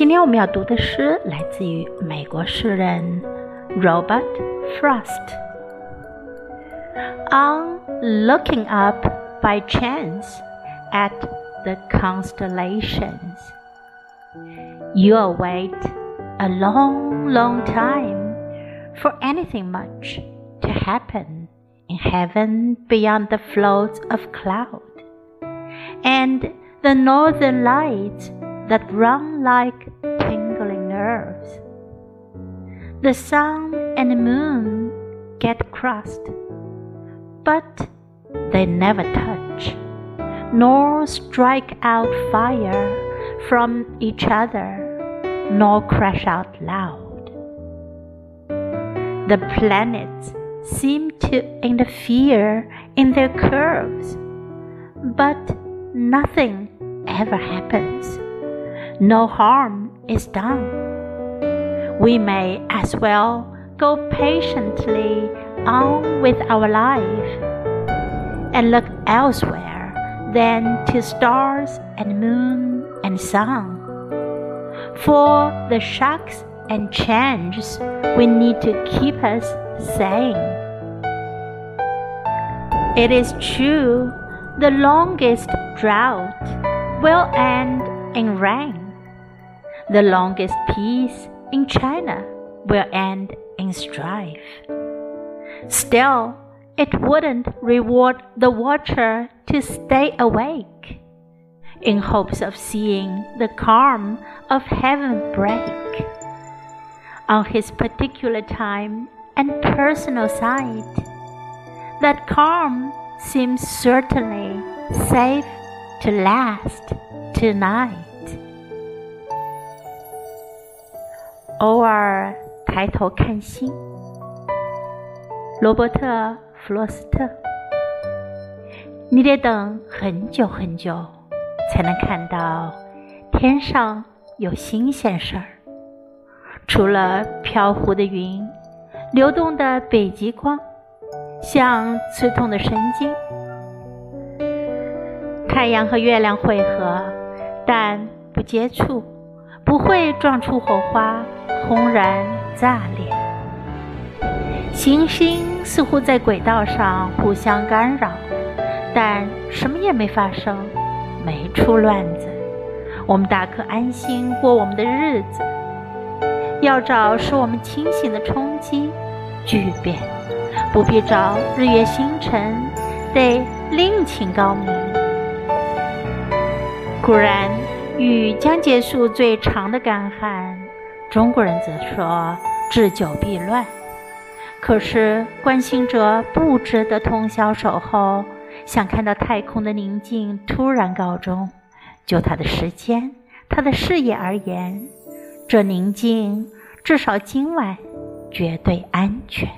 今天我们要读的诗来自于美国诗人 Robert Frost。On looking up by chance at the constellations, you await a long, long time for anything much to happen in heaven beyond the floats of cloud, and the northern lights that run like tingling nerves. The sun and the moon get crossed, but they never touch, nor strike out fire from each other, nor crash out loud. The planets seem to interfere in their curves, but nothing ever happens no harm is done. We may as well go patiently on with our life and look elsewhere than to stars and moon and sun. For the shocks and changes we need to keep us sane. It is true, the longest drought will end in rain the longest peace in China will end in strife. Still, it wouldn't reward the watcher to stay awake in hopes of seeing the calm of heaven break. On his particular time and personal side, that calm seems certainly safe to last tonight. 偶尔抬头看星，罗伯特·弗洛斯特。你得等很久很久，才能看到天上有新鲜事儿。除了飘忽的云、流动的北极光，像刺痛的神经。太阳和月亮汇合，但不接触，不会撞出火花。轰然炸裂，行星似乎在轨道上互相干扰，但什么也没发生，没出乱子。我们大可安心过我们的日子。要找使我们清醒的冲击、巨变，不必找日月星辰，得另请高明。固然，雨将结束最长的干旱。中国人则说“治久必乱”，可是关心者不值得通宵守候，想看到太空的宁静突然告终。就他的时间、他的事业而言，这宁静至少今晚绝对安全。